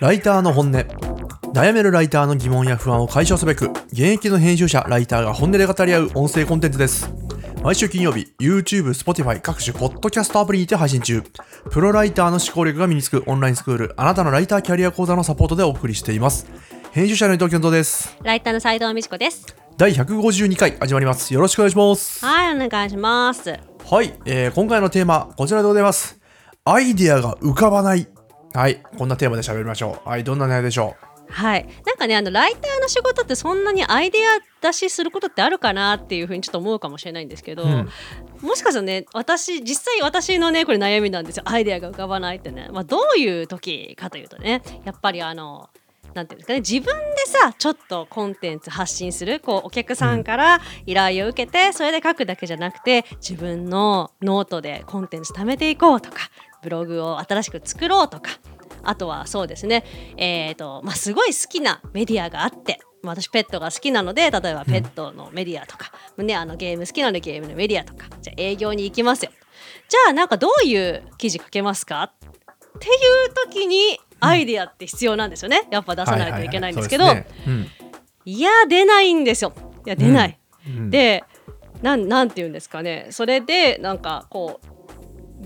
ライターの本音。悩めるライターの疑問や不安を解消すべく現役の編集者ライターが本音で語り合う音声コンテンツです。毎週金曜日 YouTube、Spotify 各種ポッドキャストアプリにて配信中。プロライターの思考力が身につくオンラインスクールあなたのライターキャリア講座のサポートでお送りしています。編集者の伊藤健人です。ライターの斉藤美智子です。第152回始まります。よろしくお願いします。はい、お願いします。はい、えー今回のテーマこちらでございますアイデアが浮かばない。はいこんなテーマで喋りましょう。はいどんな内容でしょはい、なんかね、あのライターの仕事ってそんなにアイデア出しすることってあるかなっていうふうにちょっと思うかもしれないんですけど、うん。もしかしたらね、私実際私のねこれ悩みなんですよ。アイデアが浮かばないってね、まあどういう時かというとね、やっぱりあの。なんていうんですかね、自分でさちょっとコンテンツ発信するこうお客さんから依頼を受けてそれで書くだけじゃなくて自分のノートでコンテンツ貯めていこうとかブログを新しく作ろうとかあとはそうですね、えーとまあ、すごい好きなメディアがあってまあ私ペットが好きなので例えばペットのメディアとか、ね、あのゲーム好きなのでゲームのメディアとかじゃあ営業に行きますよ。じゃあなんかどういう記事書けますか？っていう時にアイデアって必要なんですよね。やっぱ出うさないといけないんですけど、いや出ないんですよ。いや出ない、うん。うん。でなんなんて言うんですかね。それでなんかこう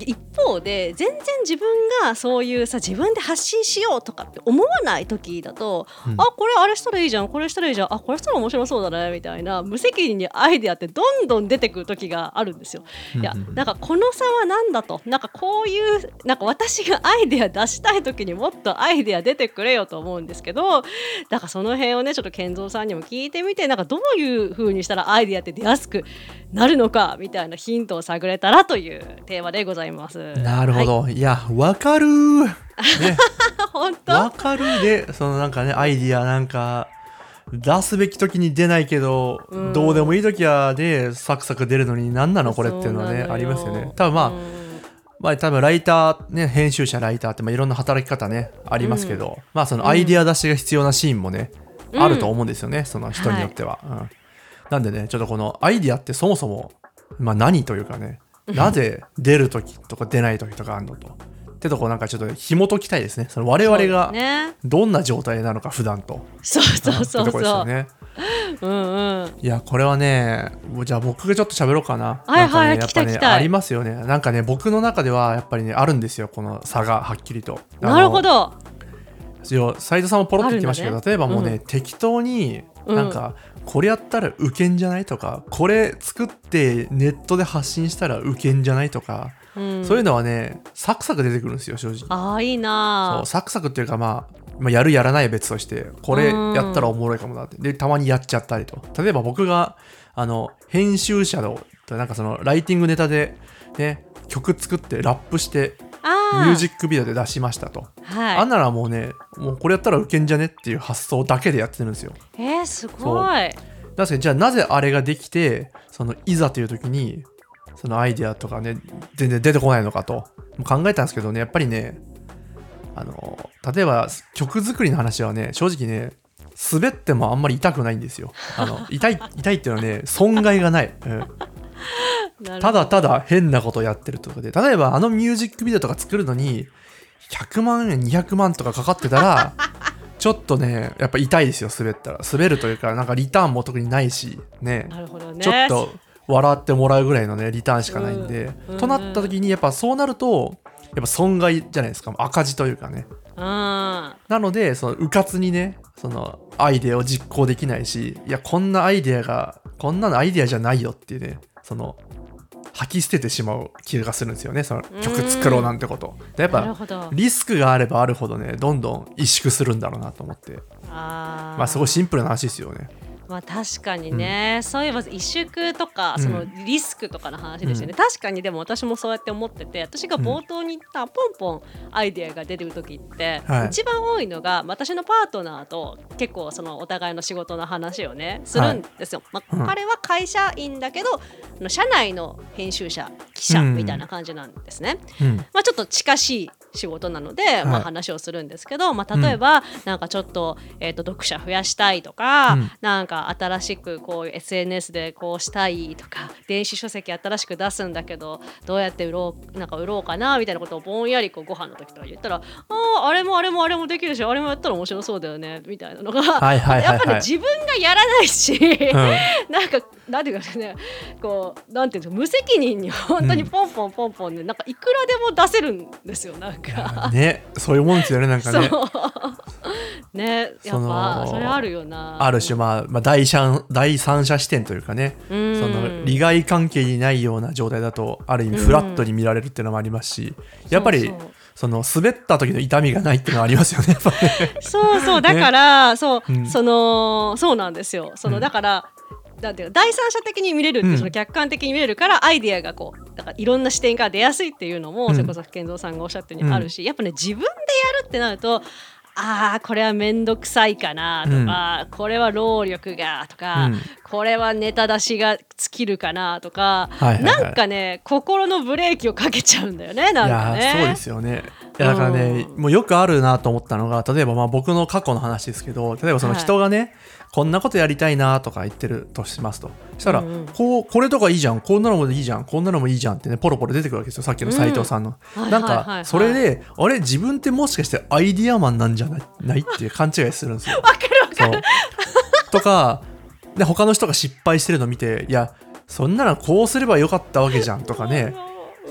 一方で全然自分がそういうさ自分で発信しようとかって思わない時だと、うんあこれあれしたらいいじゃんこれしたらいいじゃんあこれしたら面白そうだねみたいな無責任にアイデアってどんどん出てくる時があるんですよ。いやなんかこの差は何だとなんかこういうなんか私がアイデア出したい時にもっとアイデア出てくれよと思うんですけどだからその辺をねちょっと健三さんにも聞いてみてなんかどういう風にしたらアイデアって出やすくなるのかみたいなヒントを探れたらというテーマでございます。なるほはい、ど、い、やわかるー。ね。本当？わかるでそのなんかねアイディアなんか出すべき時に出ないけど、うん。どうでもいい時はでサクサク出るのに何なの？これっていうのはねありますよね。多分まあ、うん。まあ多分ライターね編集者ライターってまあいろんな働き方ねありますけど、まあそのアイディア出しが必要なシーンもね、うん。あると思うんですよねその人によっては、うん。なんでねちょっとこのアイディアってそもそもまあ何というかねなぜ出る時とか出ない時とかあるのと。ってとこなんかちょっと紐解きたいですね。その我々がね。どんな状態なのか普段と。そうそうそうそう、よね。うんうん。いやこれはねじゃあ僕がちょっと喋ろうかな。はいはいねやっぱねありますよね。なんかね僕の中ではやっぱりねあるんですよこの差がはっきりと。なるほど。ど斉藤さんもポロッと言ってましたけど、ね。例えばもうね、うん。適当にうんなん。か、これやったらウケんじゃないとかこれ作ってネットで発信したらウケんじゃないとか、うん。そういうのはねサクサク出てくるんですよ正直。ああいいそなうサクサクっていうか、まあ、まあやるやらないは別としてこれやったらおもろいかもなって。でたまにやっちゃったりと。例えば僕があの編集者のなんかそのライティングネタでね曲作ってラップしてあミュージッックビデオで出しましたと、クはい。あんならもうねもうこれやったらウケんじゃねっていう発想だけでやってるんですよ。えー、すごい。確かにじゃあなぜあれができてそのいざという時にそのアイデアとかね全然出てこないのかと考えたんですけどねやっぱりねあの例えば曲作りの話はね正直ね滑ってもあんまり痛くないんですよ。あの痛い痛いっていうのはね損害がない、うんただただ変なことやってるとかで。例えばあのミュージックビデオとか作るのに100万円200万とかかかってたら ちょっとねやっぱ痛いですよ滑ったら。滑るというかなんかリターンも特にないしね。なるほどね。ちょっと笑ってもらうぐらいのねリターンしかないんで、うんとなった時にやっぱそうなるとやっぱ損害じゃないですか赤字というかね。うんなのでそのうかつにねそのアイデアを実行できないしいやこんなアイデアがこんなのアイデアじゃないよっていうねその吐き捨ててしまう気がするんですよね。その曲作ろうなんてこと。でやっぱリスクがあればあるほどねどんどん萎縮するんだろうなと思って。まあすごいシンプルな話ですよねまあ確かにね、そういえば萎縮とかうん。そのリスクとかの話ですよね、確かにでも私もそうやって思ってて私が冒頭に言ったポンポンアイデアが出てる時って、はい。一番多いのが私のパートナーと結構そのお互いの仕事の話をねするんですよ、まあうん。彼は会社員だけど社内の編集者記者うん。みたいな感じなんですね、うん。まあちょっと近しい仕事なので、まあ、話をするんですけど、まあ、例えば、なんかちょっと,、えー、と読者増やしたいとか、うん。なんか新しくこういう SNS でこうしたいとか電子書籍新しく出すんだけどどうやって売ろうなんか売ろうかなみたいなことをぼんやりこうご飯の時とか言ったら「あああれもあれもあれもできるしあれもやったら面白そうだよね」みたいなのが、はいはいはいはい。やっぱね自分がやらないし、うん。なんかなんていうかねこうなんていうんですか無責任に本当にポンポンポンポンね、なんかいくらでも出せるんですよなんか。ねそういうもんですよねなんかね。ねやっぱそれあるよな。ある種、まあ、まあ第三第三者視点というかね、うん。その利害関係にないような状態だとある意味フラットに見られるっていうのもありますし、やっぱりその滑った時の痛みがないっていうのはありますよね。そうそう。だから、そう、うん。そのそうなんですよ。その、うん。だからなんて第三者的に見れるっていう、うん。その客観的に見れるからアイディアがこうだからいろんな視点から出やすいっていうのも、うん。それこそ健三さんがおっしゃったようにあるし、やっぱね自分でやるってなるとあーこれは面倒くさいかなとか、これは労力がとか、うん。これはネタ出しが尽きるかなとか、はいはいはい。なんかね心のブレーキをかけちゃうんだよねなんかね。いやーそうですよねいやだからね、もうよくあるなと思ったのが例えばまあ僕の過去の話ですけど例えばそのはい。人がね、こんなことやりたいなとか言ってるとしますと。そしたら、うんうん。こうこれとかいいじゃんこんなのもいいじゃんこんなのもいいじゃんってねポロポロ出てくるわけですよさっきの斉藤さんの、うんなん。はいはいはいはい。かそれであれ自分ってもしかしてアイディアマンなんじゃないないっていう勘違いするんですよ。わかるわかそう。とかで他の人が失敗してるの見ていやそんなのこうすればよかったわけじゃんとかね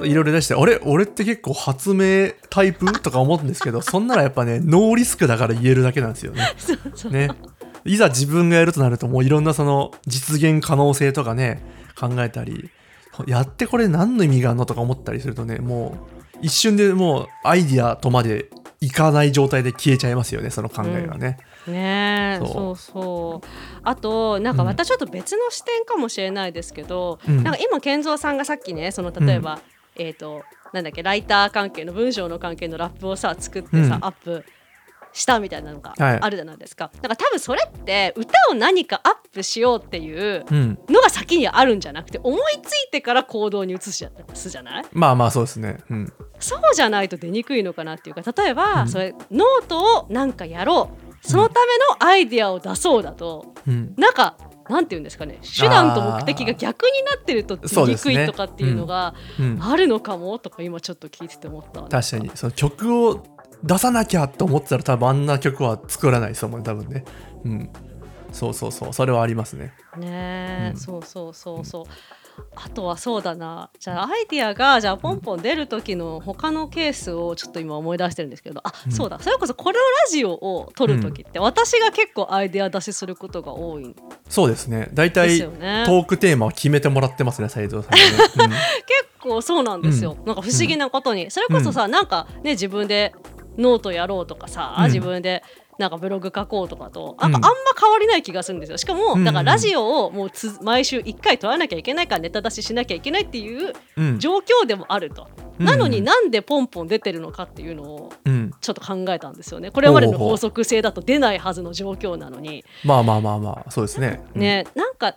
いろいろ出して、あれ？俺って結構発明タイプ？とか思うんですけど、そんならやっぱね、ノーリスクだから言えるだけなんですよね。そうそう。ね。いざ自分がやるとなると、もういろんなその実現可能性とかね、考えたり、やってこれ何の意味があるのとか思ったりするとね、もう一瞬でもうアイディアとまでいかない状態で消えちゃいますよね、その考えがね。ねえそう。そうそう。あとなんかうん。またちょっと別の視点かもしれないですけど、うん。なんか今健三さんがさっきねその例えば、えっ、となんだっけライター関係の文章の関係のラップをさ作ってさ、うんアップしたみたいなのがはいあるじゃないですか、だから多分それって歌を何かアップしようっていううん。のが先にあるんじゃなくて思いついてから行動に移すじゃない？まあまあそうですね。うん。そうじゃないと出にくいのかなっていうか例えば、うんそれノートをなんかやろうそのためのアイディアを出そうだと、うん。なんかなんて言うんですかね。手段と目的が逆になってると出にくいとかっていうのがうん。あるのかもとか今ちょっと聞いてて思ったわ確かに。その曲を出さなきゃと思ってたら多分あんな曲は作らないですもんね多分ね。うん。そうそうそう。それはありますね。ねえ、うん。そうそうそうそうあとはそうだな。じゃあアイディアがじゃあポンポン出る時の他のケースをちょっと今思い出してるんですけど。あ、うん。そうだ。それこそこのラジオを撮る時って私が結構アイディア出しすることが多い。んそうですね。大で体すよね。トークテーマを決めてもらってますね斉藤さん。はね、結構そうなんですよ、なんか不思議なことに、それこそさ、なんかね自分でノートやろうとかさ、うん。自分でなんかブログ書こうとかとうん。なんかあんま変わりない気がするんですよ。しかも、うん。だからラジオをもうつ毎週1回撮らなきゃいけないからネタ出ししなきゃいけないっていううん。うん状況でもあると、なのになんでポンポン出てるのかっていうのをうん。ちょっと考えたんですよねこれまでの法則性だと出ないはずの状況なのにまあまあまあまあそうですねね、なんか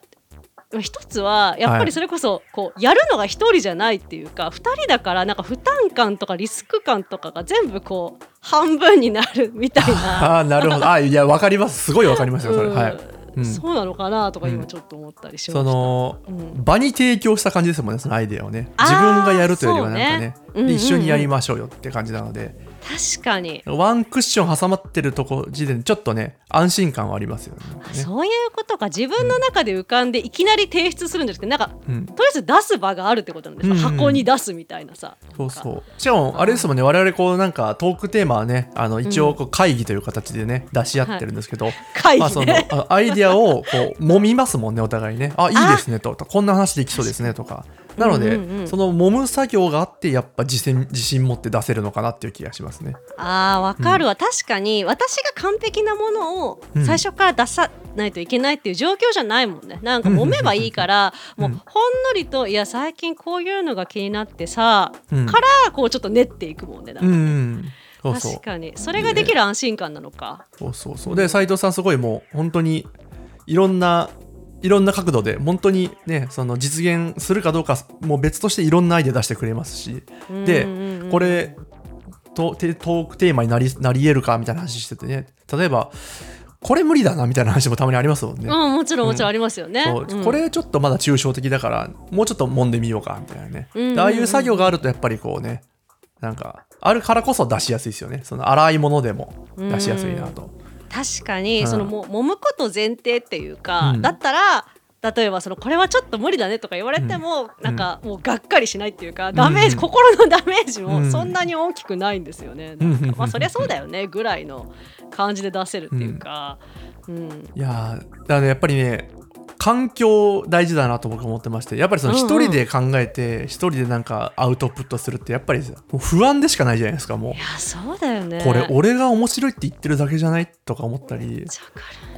一つはやっぱりそれこそこうやるのが一人じゃないっていうか二人だからなんか負担感とかリスク感とかが全部こう半分になるみたいな。ああなるほど。あいやわかります。すごいわかりますよそれ、うん。はい、うん。そうなのかなとかうん今ちょっと思ったりしました。そのうん。場に提供した感じですもんねそのアイデアをね。自分がやるというよりはなんかねね。うんうんうん。で一緒にやりましょうよって感じなので確かに、ワンクッション挟まってるとこ時点でちょっとね安心感はありますよね。ねそういうことか。自分の中で浮かんでいきなり提出するんですけどなんかうん。とりあえず出す場があるってことなんですよ、うん。うん箱に出すみたいなさ。そうそう。しかもあれですもんね。我々こうなんかトークテーマはねあの一応こう会議という形でね出し合ってるんですけど、会議ね、まあそのあアイデアをこう揉みますもんねお互いね。あいいですねとこんな話できそうですねとかなので、うんうんうん。その揉む作業があってやっぱ自信自信持って出せるのかなっていう気がしますね。あーわかるわ、確かに私が完璧なものをうん。最初から出さないといけないっていう状況じゃないもんね。なんか揉めばいいから、うんもうほんのりといや最近こういうのが気になってさ、うん。からこうちょっと練っていくもんねなんかうんうん。そうそう。確かに。それができる安心感なのか、そうそうそう。で斉藤さんすごいもう本当にいろんないろんな角度で本当にねその実現するかどうかもう別としていろんなアイデア出してくれますし。でうんうんうんこれトテトークテーマになりなり得るかみたいな話しててね。例えばこれ無理だなみたいな話もたまにありますもんね。うん、もちろんもちろんありますよね。そう。うん。これちょっとまだ抽象的だからもうちょっと揉んでみようかみたいなね、うんうんうん。でああいう作業があるとやっぱりこうねなんかあるからこそ出しやすいですよね。その粗いものでも出しやすいなと、確かに、うんそのも揉むこと前提っていうか、うん。だったら例えばそのこれはちょっと無理だねとか言われても、なんかもうがっかりしないっていうか、ダメージ、うん心のダメージうん。もそんなに大きくないんですよね。なんかまあそりゃそうだよねぐらいの感じで出せるっていうか、うん。いやーだからねやっぱりね環境大事だなと僕は思ってましてやっぱりその一人で考えて一人でなんかアウトプットするってやっぱり不安でしかないじゃないですかもう。いやそうだよね。これ俺が面白いって言ってるだけじゃないとか思ったり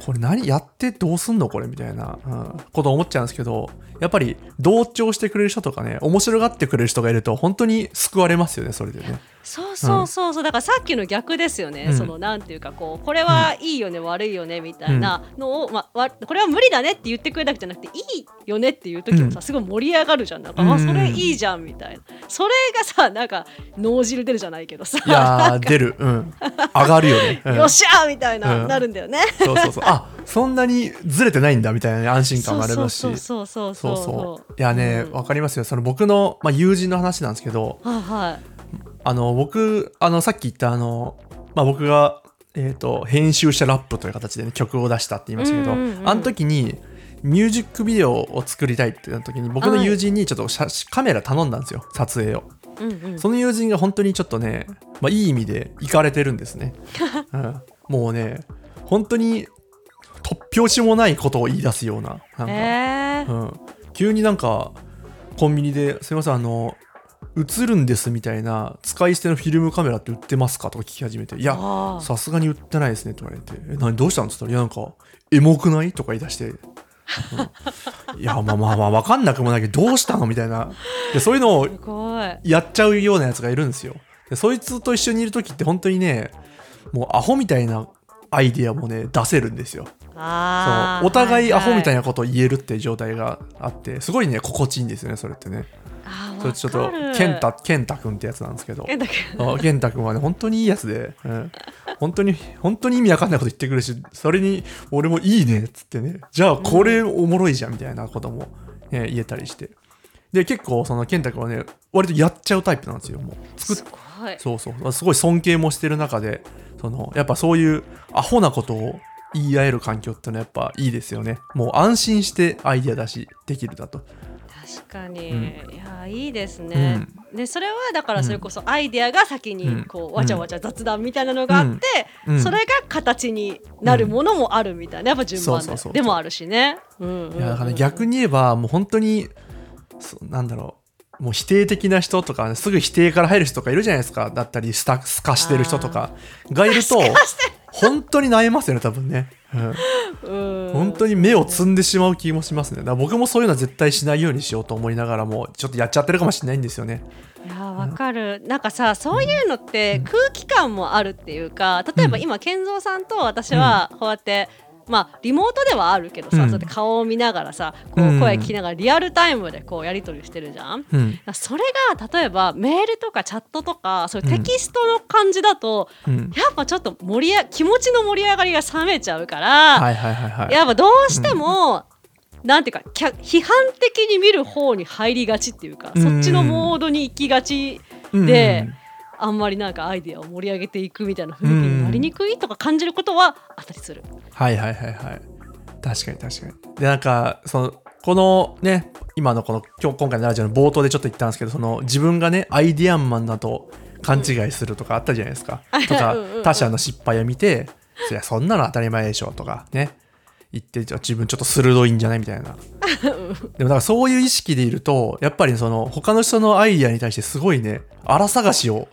これ何やってどうすんのこれみたいな、うん、こと思っちゃうんですけどやっぱり同調してくれる人とかね面白がってくれる人がいると本当に救われますよねそれでねそうそうそうそう。だからさっきの逆ですよね、うん。そのなんていうかこうこれはいいよね、悪いよねみたいなのを、まあ、わこれは無理だねって言ってくれるだけじゃなくていいよねっていう時もさ、うん。すごい盛り上がるじゃん。なんか、うん。あそれいいじゃんみたいな。それがさなんか脳汁出るじゃないけどさ。いやー出る。うん。上がるよね、うん。よっしゃーみたいな、うんなるんだよね。そうそうそう。あそんなにずれてないんだみたいなね安心感がありますし。そうそうそうそそううそう。いやねうん。わ、かりますよ。その僕の、まあ、友人の話なんですけどはいはいあの僕あのさっき言ったあの、まあ、僕が、えー、と編集者ラップという形で、ね、曲を出したって言いましたけど、うんうんうん。あの時にミュージックビデオを作りたいってなった時に僕の友人にちょっと写カメラ頼んだんですよ撮影を。うんうん。その友人が本当にちょっとね、まあ、いい意味で行かれてるんですね、うん、もうね本当に突拍子もないことを言い出すようななんか、えー。うん、急になんかコンビニで「すいませんあの映るんです」みたいな使い捨てのフィルムカメラって売ってますかとか聞き始めて「いやさすがに売ってないですね」と言われて「え何どうしたん?」っつったら「いやなんかエモくない?」とか言い出して。うん。いやまあまあまあ分かんなくもないけどどうしたの？みたいな。でそういうのをやっちゃうようなやつがいるんですよ。でそいつと一緒にいる時って本当にねもうアホみたいなアイディアもね出せるんですよ。そう。お互いアホみたいななことを言えるって状態があってすごいね心地いいんですよねそれってねそれちょっと健太健太君ってやつなんですけど。健太君はね本当にいいやつで、うん、本当に本当に意味わかんないこと言ってくるしそれに俺もいいねっつってね。じゃあこれおもろいじゃんみたいなことも、ね言えたりして。で結構その健太君はね割とやっちゃうタイプなんですよもう。作っすごい。そうそう。すごい尊敬もしてる中でそのやっぱそういうアホなことを言い合える環境ってのはやっぱいいですよね。もう安心してアイディア出しできるだと確かに、うん。いやいいですね、でそれはだからそれこそアイデアが先うん。にこうわちゃわちゃ雑談みたいなのがあって、うん。うん。それが形になるものもあるみたいなやっぱ順番で。もあるしね、うんうんうん。いやだからね逆に言えばもう本当にそなんだろうもう否定的な人とか、ね、すぐ否定から入る人とかいるじゃないですか。だったりスタスカしてる人とかがいると本当に悩ますよね多分ね、うん、うん本当に目を摘んでしまう気もしますね。だから僕もそういうのは絶対しないようにしようと思いながらもちょっとやっちゃってるかもしれないんですよね。いやわかる。なんかさそういうのって空気感もあるっていうか例えば今健三さんと私はこうやって、まあリモートではあるけどさ、うん。そうやって顔を見ながらさこううん。声聞きながらリアルタイムでこうやり取りしてるじゃん。うん。それが例えばメールとかチャットとかそういうテキストの感じだと、うん。やっぱちょっと盛りあ気持ちの盛り上がりが冷めちゃうから、やっぱどうしても、なんていうか批判的に見る方に入りがちっていうか、うん。そっちのモードに行きがちうん。で、あんまりなんかアイデアを盛り上げていくみたいな雰囲気になりにくいとか感じることはあったりする。はいはいはいはい。確かに確かに。でなんかそのこのね今のこの今日今回のラジオの冒頭でちょっと言ったんですけどその自分がねアイディアンマンだと勘違いするとかあったじゃないですか、と かうんうん。うん他者の失敗を見て「いやそんなの当たり前でしょ」とかね言って自分ちょっと鋭いんじゃないみたいな。でもだからそういう意識でいるとやっぱりその他の人のアイディアに対してすごいね荒探しを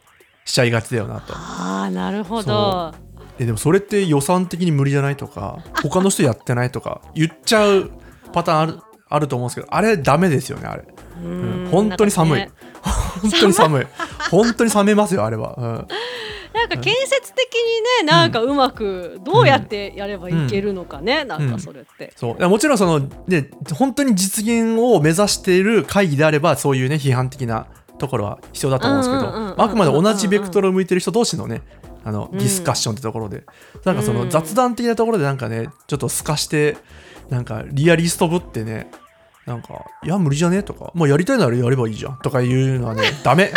しちゃいがちだよなと。ああなるほど。えでもそれって予算的に無理じゃないとか他の人やってないとか言っちゃうパターンあるあると思うんですけどあれダメですよねあれ。うん本当に寒い。ね。本当に寒い。本当に冷めますよあれは、うん。なんか建設的にねなんかうまくどうやってやればいけるのかね、なんかそれって。そう。もちろんそのね本当に実現を目指している会議であればそういうね批判的なところは必要だと思うんですけどうんうんうんうんあくまで同じベクトルを向いてる人同士のねあのうん。ディスカッションってところで、なんかそうん。の雑談的なところでなんかねちょっと透かしてなんかリアリストぶってねなんか「いや無理じゃね?」とか「もうやりたいならやればいいじゃん」とかいうのはね ダメ。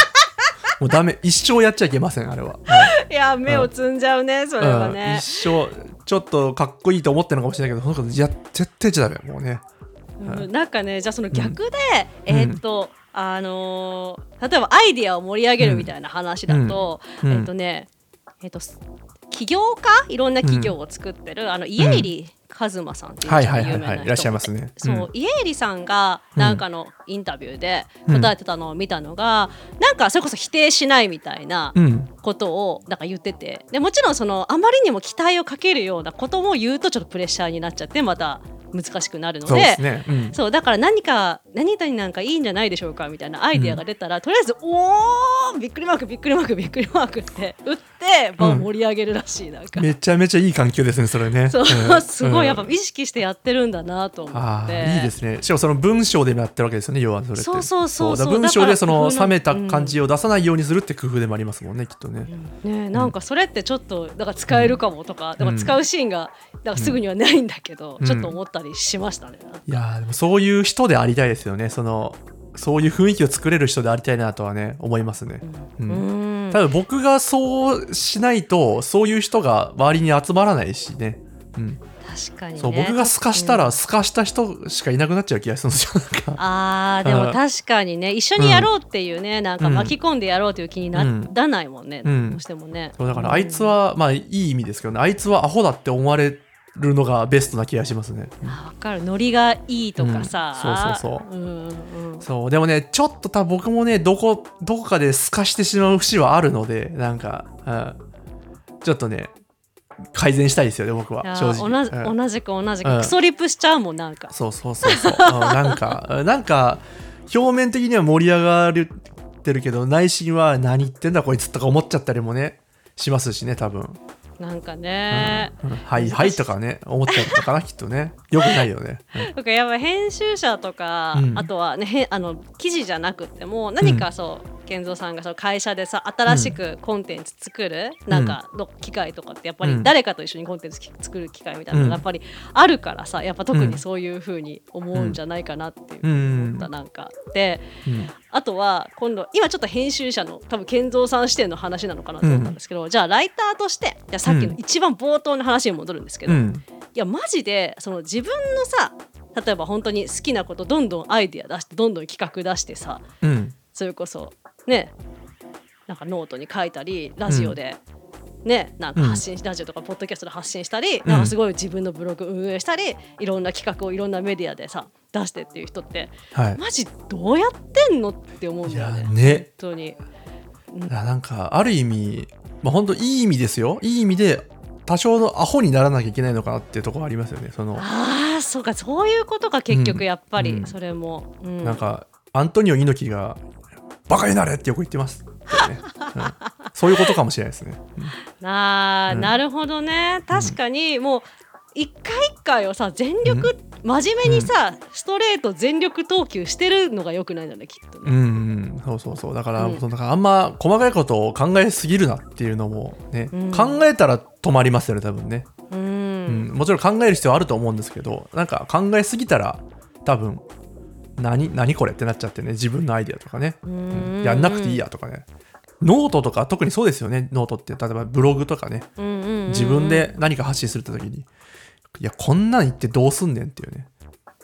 もうダメ。一生やっちゃいけませんあれは、いや目をつんじゃうねそれはうん。ね一生ちょっとかっこいいと思ってるのかもしれないけどそのこと絶対やっちゃダメもうね。うん。なんかねじゃあその逆で、うん。えーっと、あのー例えばアイディアを盛り上げるみたいな話だと、うん。えーっとねえーっと起業家？いろんな企業を作ってる、あの家入一馬さんっていうはい人がはいはいはい有名な人いらっしゃいますね。そう、うん家入さんがなんかのインタビューでうん答えてたのを見たのが、なんかそれこそ否定しないみたいなうん。ことをなんか言ってて。でもちろんそのあまりにも期待をかけるようなことも言うとちょっとプレッシャーになっちゃってまた難しくなるのでね、うん。そうだから何か何々なんかいいんじゃないでしょうかみたいなアイディアが出たら、とりあえず「おーびっくりマークびっくりマークびっくりマーク」って打って場を盛り上げるらしい、なんか。めちゃめちゃいい環境ですねそれね。そう、ん。すごいやっぱうん意識してやってるんだなと思あって。あいいですね。しかもその文章でもやってるわけですよね要はそれって。そうそうそうそう。文章でその冷めた感じを出さないようにするって工夫でもありますもんねきっとね、ね、なんかそれってちょっとだから使えるかもとか,、だから使うシーンがだからすぐにはないんだけど、うん。ちょっと思ったりしましたね。いやーでもそういう人でありたいですよね。そのそういう雰囲気を作れる人でありたいなとはね思いますね、ううん。ん多分僕がそうしないとそういう人が周りに集まらないしね、うん。確かにね。そう僕が透かしたうん。ら透かした人しかいなくなっちゃう気がするんですよ あーでも確かにね。一緒にやろうっていうね、なんか巻き込んでやろうという気になうんらないもんね、うん。どうしてもね。そうだからあいつは、まあいい意味ですけどね。あいつはアホだって思われるのがベストな気がしますね、うんあ分かる。ノリがいいとかさ、うん。そうそうそう、うんうん、そう。でもねちょっと多分僕もねどこどこかで透かしてしまう節はあるのでなんか、うん、ちょっとね改善したいですよね僕は。正直。同じうん。同じく同じく、うん。クソリップしちゃうもんなんか。そうそうそうそう。うんなんかうんなんか表面的には盛り上がってるけど内心は何言ってんだこいつとか思っちゃったりもねしますしね多分、なんかね、うん。はいはいとかね思っちゃったかなきっとね。よくないよね、うん。とかやっぱ編集者とか、うん。あとはねへあの記事じゃなくても何かそう、健三さんがその会社でさ新しくコンテンツ作る、なんかの機会とかってやっぱうん。り誰かと一緒にコンテンツき作る機会みたいなのがやっぱりあるからさやっぱ特にそういう風に思うんじゃないかなっていう思った、なんかでうん。あとは今度今ちょっと編集者の多分健三さん視点の話なのかなと思ったんですけど、じゃあライターとしてじゃあさっきの一番冒頭の話に戻るんですけど、いうん。やマジでその自分のさ例えば本当に好きなことどんどんアイディア出してどんどん企画出してさうん。それこそねなんかノートに書いたりラジオで、ねなんか発信しラジオとかポッドキャストで発信したり、ん。なんかすごい自分のブログ運営したりいろんな企画をいろんなメディアでさ出してっていう人ってはい。マジどうやってんのって思うんいだよね。やね。本当に。いやなんかある意味まあ本当いい意味ですよ。いい意味で多少のアホにならなきゃいけないのかなっていうところありますよね。そのああそうかそういうことか結局やっぱり、うん。それも、うん。なんかアントニオ猪木が「バカになれ!」ってよく言ってます、ね。うん。そういうことかもしれないですね、うん。あー、うん。なるほどね。確かにもう一回一回をさ全力、真面目にさ、ストレート全力投球してるのがよくないんだねきっとね。うんうんそうそうそう。だから,、うん。そのあんま細かいことを考えすぎるなっていうのもね、うん。考えたら止まりますよね多分ね、うん。うん。もちろん考える必要はあると思うんですけどなんか考えすぎたら多分何何これってなっちゃってね自分のアイデアとかね、うん。やんなくていいやとかね。ノートとか特にそうですよねノートって。例えばブログとかね。うんうんうんうん。自分で何か発信するって時に。いやこんなん言ってどうすんねんっていうね、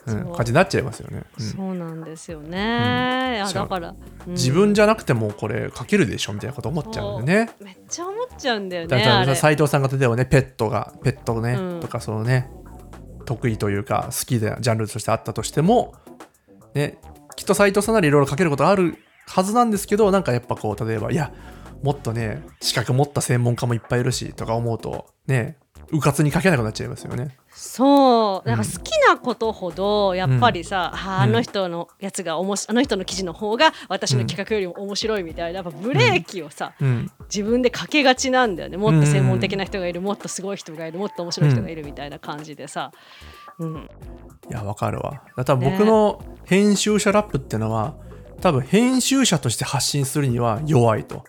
う、ん。感じになっちゃいますよね、うん。そうなんですよね、いやじゃあだから、うん。自分じゃなくてもこれ書けるでしょみたいなこと思っちゃうんでね。めっちゃ思っちゃうんだよだからね斉藤さんが例えばねペットがペットね、うん。とかそのね得意というか好きでジャンルとしてあったとしてもねきっと斉藤さんならいろいろ書けることあるはずなんですけどなんかやっぱこう例えばいやもっとね資格持った専門家もいっぱいいるしとか思うとねうかつに書けなくなっちゃいますよね。そう。なんか好きなことほどやっぱりさ、あーあの人のやつがおもしあの人の記事の方が私の企画よりも面白いみたいなやっぱブレーキをさ、うん、自分でかけがちなんだよね。もっと専門的な人がいる、もっとすごい人がいるもっと面白い人がいるみたいな感じでさ、うんいやわかるわ。だから僕の編集者ラップっていうのは多分編集者として発信するには弱いと。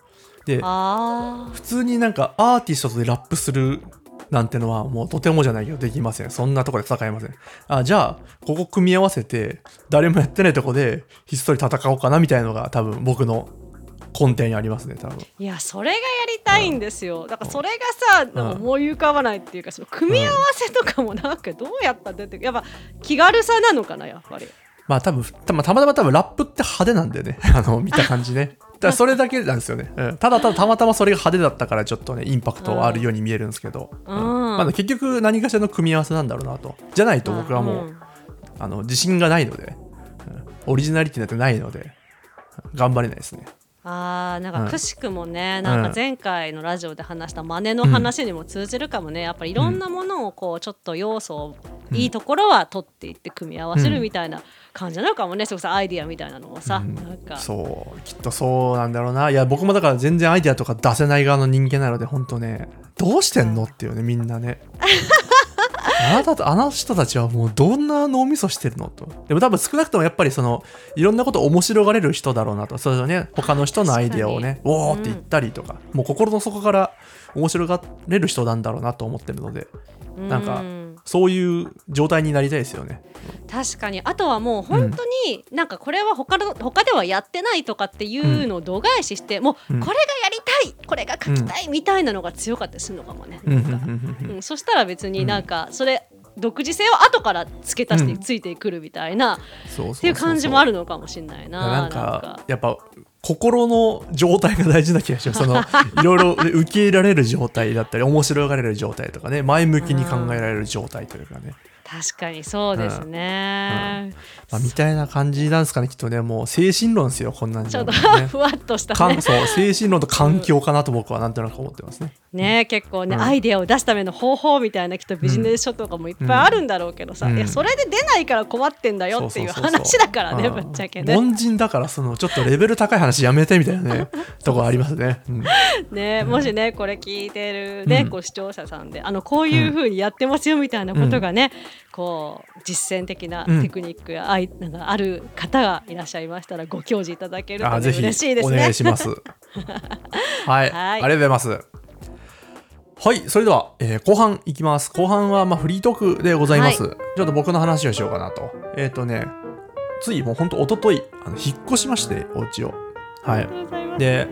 であ普通になんかアーティストでラップするなんてのはもうとてもじゃないけどできません。そんなとこで戦えません。あ、じゃあ、ここ組み合わせて、誰もやってないとこでひっそり戦おうかなみたいなのが多分僕の根底にありますね、多分。ーいやそれがやりたいんですよだからそれがさ、うん思い浮かばないっていうかその組み合わせとかもなんかどうやったら出てやっぱ気軽さなのかなやっぱりまあ多分、たまたま多分ラップって派手なんでね。あの、見た感じね。だからそれだけなんですよね、うん。ただただたまたまそれが派手だったからちょっとね、インパクトあるように見えるんですけど。うんまあ、結局何かしらの組み合わせなんだろうなと。じゃないと僕はもう、んあの自信がないので、うんオリジナリティなんてないので、頑張れないですね。あーなんうんかくしくもね、なんか前回のラジオで話した真似の話にも通じるかもね、やっぱりいろんなものをこうちょっと要素を、いいところは取っていって組み合わせるみたいな感じなのかもね、それこそアイディアみたいなのをさ、うん。なんか。そうきっとそうなんだろうな。いや僕もだから全然アイデアとか出せない側の人間なので本当ねどうしてんのっていうねみんなね あなたとあの人たちはもうどんな脳みそしてるの？と。でも多分少なくともやっぱりそのいろんなこと面白がれる人だろうなと。それをね。他の人のアイデアをねおーって言ったりとか、もう心の底から面白がれる人なんだろうなと思ってるので。なんかうんそういう状態になりたいですよね。確かに。あとはもう本当になんかこれは他の他ではやってないとかっていうのを度外視して、もうこうんれがやりたいこれが書きたいみたいなのが強かったりするのかもね。うんそしたら別になんかそれ独自性を後から付け足してうんついてくるみたいな、っていう感じもあるのかもしれないな。なんか。やっぱ心の状態が大事な気がします。その いろいろ受け入れられる状態だったり面白がれる状態とかね前向きに考えられる状態というかね、確かにそうですね。まあ、みたいな感じなんですかねきっとね。もう精神論ですよこんなんじゃちょっとね。ふわっとした。ね。そう精神論と環境かなと僕はなんとなく思ってますね。ね結構ね、うん。アイデアを出すための方法みたいなきっとビジネス書とかもいっぱいあるんだろうけどさ、うん。いやそれで出ないから困ってんだよっていう話だからねうん。ぶっちゃけね。凡人だからそのちょっとレベル高い話やめてみたいなね とこありますね。うん。ねもしねこれ聞いてるね、うん。こう視聴者さんであのこういう風にやってますよみたいなことがね、こう実践的なうんテクニックや、あいなんかある方がいらっしゃいましたらご教示いただけると、ね、嬉しいですね。お願いします。はい、はいありがとうございます。はい、それでは、えー後半いきます。後半はまあフリートークでございます。はちょっと僕の話をしようかなと。えっ、とね、ついもう本当一昨日あの引っ越しましてお家を。はいいで、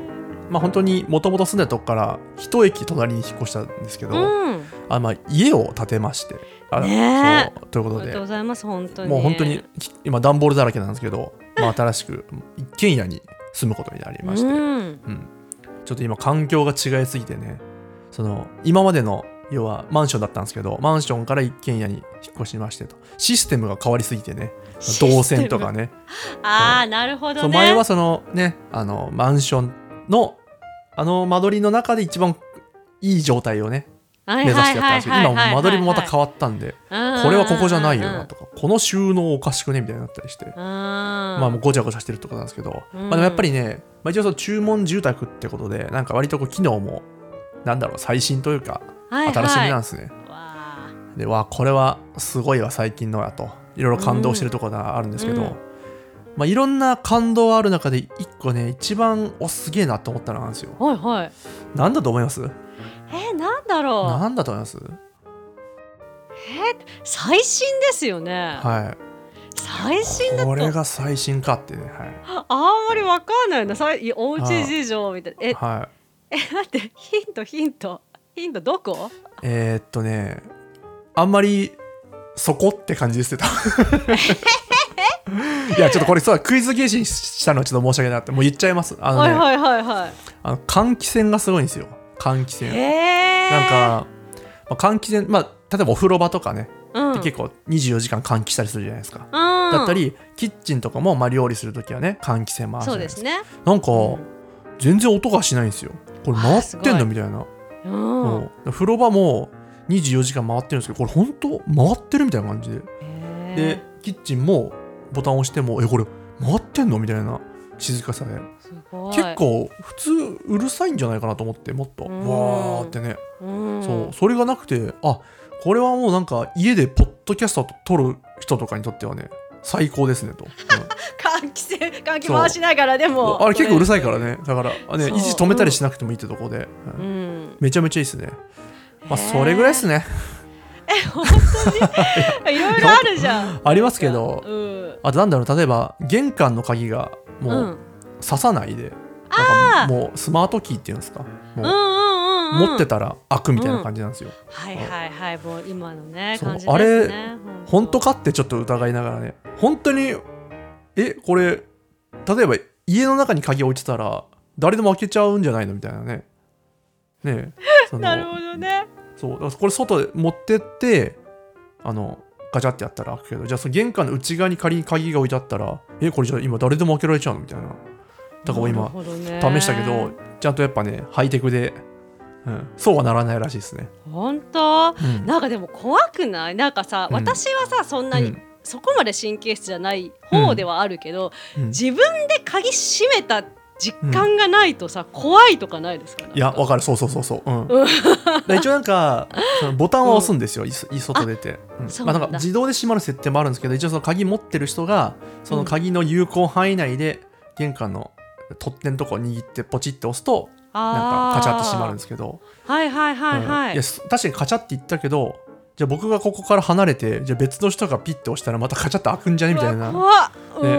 まあ本当にもともと住んでたとこから一駅隣に引っ越したんですけど、うん、あまあ家を建てまして。あねそうということで。ありがとうご。ざいます本当に。もう本当にき今段ボールだらけなんですけど、まあ、新しく一軒家に住むことになりまして、うん。うん。ちょっと今環境が違いすぎてね。その今までの要はマンションだったんですけどマンションから一軒家に引っ越しましてと。システムが変わりすぎてね。動線とかね。ああなるほどね。前はそのねあのマンションのあの間取りの中で一番いい状態をね目目指してやったんですけど今間取りもまた変わったんでこれはここじゃないよなとかこの収納おかしくねみたいになったりしてままあもうごちゃごちゃしてるとなんですけど、うん。まあでもやっぱりね、まあ、一応その注文住宅ってことでなんか割とこう機能もなんだろう最新というか新しみなんですね、わでわあこれはすごいわ最近のやと。いろいろ感動してるところがあるんですけど、うん。まあいろんな感動ある中で一個ね一番おすげえなと思ったのがあるんですよ。はいはい。なんだと思います？えー、だろう。なんだと思います？最新ですよね、は最新だと。いこれが最新かってねはあんまりわかんないな。さいおうち事情みたい。なえい、はい、え待ってヒントヒント。ヒントどこ？えー、っとねあんまりそこって感じですよ いやちょっとこれそうクイズ形式にしたのはちょっと申し訳なくてもう言っちゃいます。あのね、はいはいはいはあの換気扇がすごいんですよ。換気い扇。へえなんか、まあ、換気扇まあ例えばお風呂場とかね、うん。で結構24時間換気したりするじゃないですか、うん。だったりキッチンとかもまあ料理するときはね換気扇回すそうですすね。なんか、うん全然音がしないんですよ。これ回ってんのみたいな。うん。う。ん風呂場も24時間回ってるんですけどこれ本当回ってるみたいな感じで。でキッチンもボタンを押してもえこれ回ってんのみたいな静かさで結構普通うるさいんじゃないかなと思ってもっと。うん。わーってね、うん。そう。それがなくてあこれはもうなんか家でポッドキャストを撮る人とかにとってはね最高ですねと、うん。換気扇換気回しながらでも。あれ結構うるさいからね。だからあねそう。一時止めたりしなくてもいいってとこで、ううん。んめちゃめちゃいいですね。まあそれぐらいですね。いろいろあるじゃん。ありますけど。うん。あとなんだろう例えば玄関の鍵がうもうん刺さないで、なんかもうスマートキーっていうんですか。もう、持ってたら開くみたいな感じなんですよ、はいはいはい。もう今のね感じですね。本当。かってちょっと疑いながらね。本当にえこれ例えば家の中に鍵置いてたら誰でも開けちゃうんじゃないのみたいなね。ね なるほどね。そう。これ外で持ってってあのガチャってやったら開くけどじゃあその玄関の内側に仮に鍵が置いてあったらえこれじゃあ今誰でも開けられちゃうのみたいなだから今試したけどちゃんとやっぱねハイテクで、うん、そうはならないらしいですね、本当？うん。なんかでも怖くない？なんかさ、うん。私はさそんなに、うん。そこまで神経質じゃない方ではあるけど、うん。自分で鍵閉めた実感がないとさ、怖いとかないですか？いやわかる。そうそうそうそう、うん、一応なんかそのボタンは押すんですよ、いい外出て、うん。まあ、なんか自動で閉まる設定もあるんですけど一応その鍵持ってる人がその鍵の有効範囲内で玄関の取っ手のとこを握ってポチって押すとなんかカチャって閉まるんですけど、はいはいはいうん。はい、やす確かにカチャって言ったけどじゃあ僕がここから離れてじゃあ別の人がピッて押したらまたカチャって開くんじゃねみたいうな、わ怖っ、ね。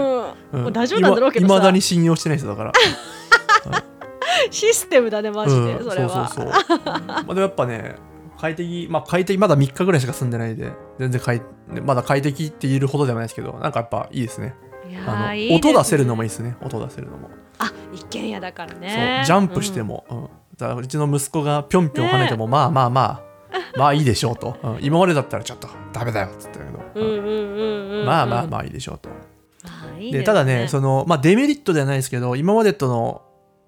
うん。うん。大丈夫なんだろうけどさ。いまだに信用してないですよだから。システムだねマジで、うん。それは。そうそうそう、うん。まあ、でもやっぱね快適まあ快適まだ3日ぐらいしか住んでないで全然快まだ快適って言えるほどではないですけどなんかやっぱいいですね。あのーいいですね。音出せるのもいいですね。音出せるのも、あ一軒家だからそうねジャンプしても、うん。だからうちの息子がぴょんぴょん跳ねても、まあまあまあまあいいでしょうと、うん。今までだったらちょっとダメだよっつったけど、うん。うんうんうんうんまあまあまあいいでしょうと。あーいいでただねその、まあ、デメリットではないですけど今までとの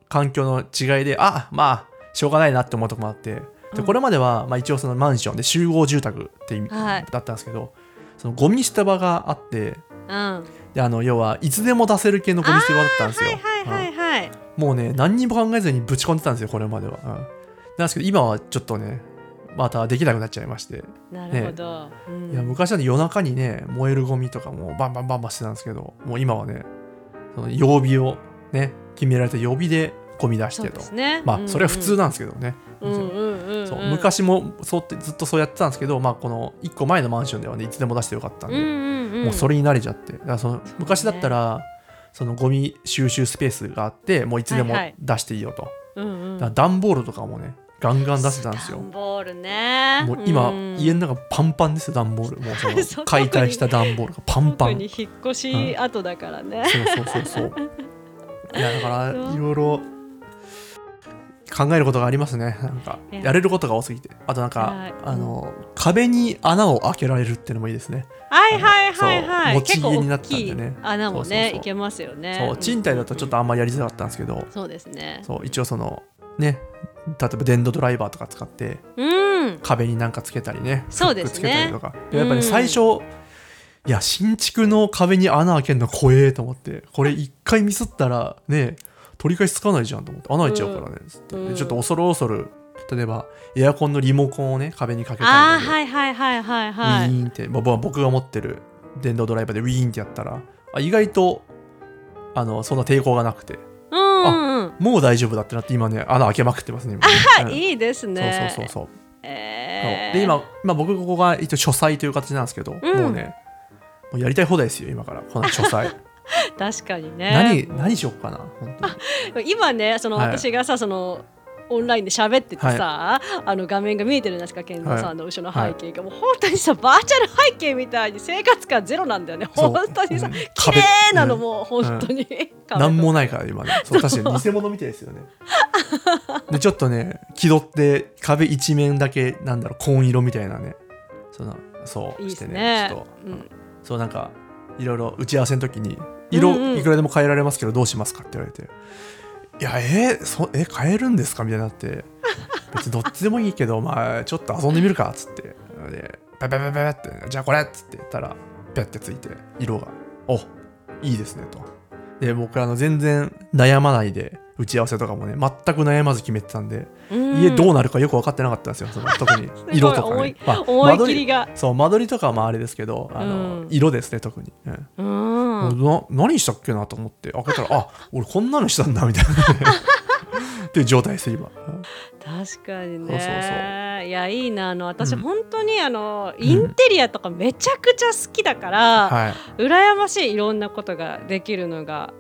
環境の違いであまあしょうがないなって思うとこもあって。うん。でこれまでは、まあ、一応そのマンションで集合住宅って意味はい。だったんですけど、そのゴミ捨て場があってうん。であの要はいつでも出せる系のゴミ捨て場だったんですよ、はいはいはいはい。うんもうね何にも考えずにぶち込んでたんですよこれまでは、うん。なんですけど今はちょっとねまたできなくなっちゃいまして、なるほど、うん。いや昔はね夜中にね燃えるゴミとかもうバンバンバンバンしてたんですけどもう今はねその曜日をね決められた曜日でゴミ出してと。ね。まあそれは普通なんですけどね、うんうんうんうん。そう昔もそうってずっとそうやってたんですけど、まあ、この1個前のマンションではねいつでも出してよかったんで、うんうんうん。もうそれに慣れちゃって。だその昔だったらそのゴミ収集スペースがあってもういつでもはいはい。出していいよと、うんうん。だから段ボールとかもねガンガン出してたんですよ。段ボールね。もう今、ん。家の中パンパンですよ段ボール。もうその 解体した段ボールがパンパン。特に引っ越し後だからね、そうそうそうそう。いやだからいろいろ考えることがありますね。なんかいや。やれることが多すぎて。あとなんか、はいあの壁に穴を開けられるっていうのもいいですね。はいはいはいはい。持ち家になったんでね。穴もねいけますよね。そう賃貸だとちょっとあんまりやりづらかったんですけど、そうですね。そう一応そのね例えば電動ドライバーとか使ってうん。壁になんかつけたりねそうですね。つけたりとか。でやっぱうん。り最初、いや新築の壁に穴開けるの怖えと思ってこれ一回ミスったらね取り返しつかないじゃんと思って穴開いちゃうからねつって、うん。でちょっと恐る恐る例えばエアコンのリモコンをね壁にかけたああはいはいはいはいはい。ウィーンって、まあ僕が持ってる電動ドライバーでウィーンってやったらあ意外とあのそんな抵抗がなくて。うんうんうん。もう大丈夫だってなって今ね穴開けまくってますね今ね。うん。いいですね。そうそうそうそう。えー。で今、まあ、僕ここが一応書斎という形なんですけど、うん。もうねもうやりたい放題ですよ今から。この書斎 確かにね。何何しよっかな今ねそのはい。私がさそのオンラインで喋っててさ、あの画面が見えてるんですか健三さんの後ろの背景が、もう本当にさバーチャル背景みたいに生活感ゼロなんだよね。本当にさ、うん。綺壁麗なのうんもう本当に、壁と何もないから今ね。そう確かに偽物みたいですよね。でちょっとね気取って壁一面だけなんだろう紺色みたいなね。そのそういいでしてねすね。ちょっと、うん。そうなんかいろいろ打ち合わせの時に色いくらでも変えられますけどどうしますかって言われて。いやえーそえ変えるんですか？みたいになって。別にどっちでもいいけどまあちょっと遊んでみるかっつって。でペペペペペってじゃあこれっつって言ったらペッてついて色がおいいですねと。で僕あの全然悩まないで打ち合わせとかもね全く悩まず決めてたんで、うん。家どうなるかよく分かってなかったんですよその 特に色とかね、まあ間取切りが。そう間取りとかはまああれですけどあの、うん。色ですね特に、うん。うんな何したっけなと思って開けたらあ俺こんなのしたんだみたいな。っていう状態です今、うん確かにね。そうそういやいいなあの私、うん。本当にあのインテリアとかめちゃくちゃ好きだから、はい。羨ましいいろんなことができるのが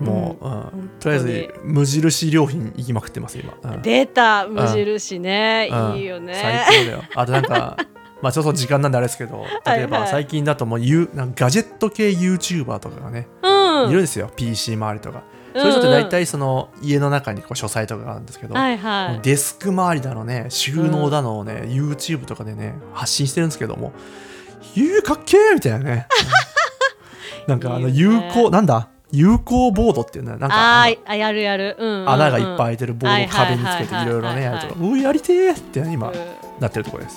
もう、うん本とりあえず無印良品行きまくってます今、うん。出た無印ね、うん。いいよね。最高だよ。あとなんか まあちょっと時間なんであれですけど例えば最近だともうユーなんかガジェット系 YouTuber とかがね、うん。いるんですよ。PC 周りとか。そういう人って大体その家の中にこう書斎とかがあるんですけど、はいはい。デスク周りだのね収納だのをね、YouTube とかでね発信してるんですけども「ゆうかっけー!」みたいなね。うん。なんかあの有ね。効なんだ？有効ボードっていうのはなんかあやるやる、うんうんうん。穴がいっぱい開いてるボードを壁につけてはいろいろねやるとはいかうーやりてーってね今。うんなってるところで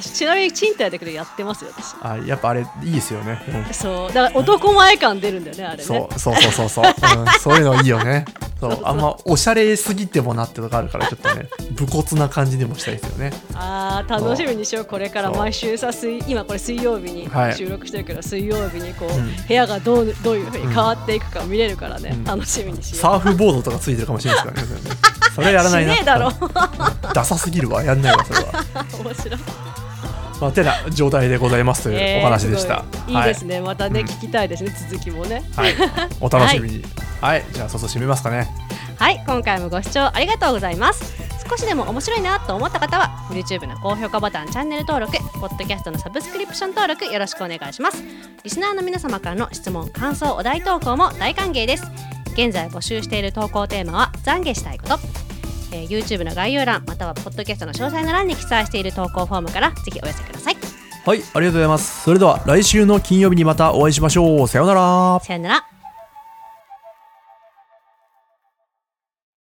す。ちなみに賃貸だけどやってますよ私。あやっぱあれいいですよね、うん。そうだから男前感出るんだよねあれね。そうそうそうそうそう、うん、そういうのいいよね。そうあんまおしゃれすぎてもなってとかあるからちょっとね 武骨な感じでもしたいですよね。あー楽しみにしようこれから毎週さ水今これ水曜日にはい。収録してるけど、水曜日にこう、うん。部屋がどうどういうふうに変わっていくか見れるからね、うん。楽しみにしよサーフボードとかついてるかもしれないですからね。それやらないな しねえだろダサすぎるわ。やんないわそれは。う 面白い。まあてな状態でございますというお話でした、えーい。い。いですね。ね、またね、うん。聞きたいですね。続きもね。はい、お楽しみに。はい、じゃあそろそろ締めますかね。はい。今回もご視聴ありがとうございます。少しでも面白いなと思った方は YouTube の高評価ボタンチャンネル登録ポッドキャストのサブスクリプション登録よろしくお願いします。リスナーの皆様からの質問感想お題投稿も大歓迎です。現在募集している投稿テーマは懺悔したいことえー YouTube の概要欄またはポッドキャストの詳細の欄に記載している投稿フォームからぜひお寄せください。はいありがとうございます。それでは来週の金曜日にまたお会いしましょう。さようなら。さよなら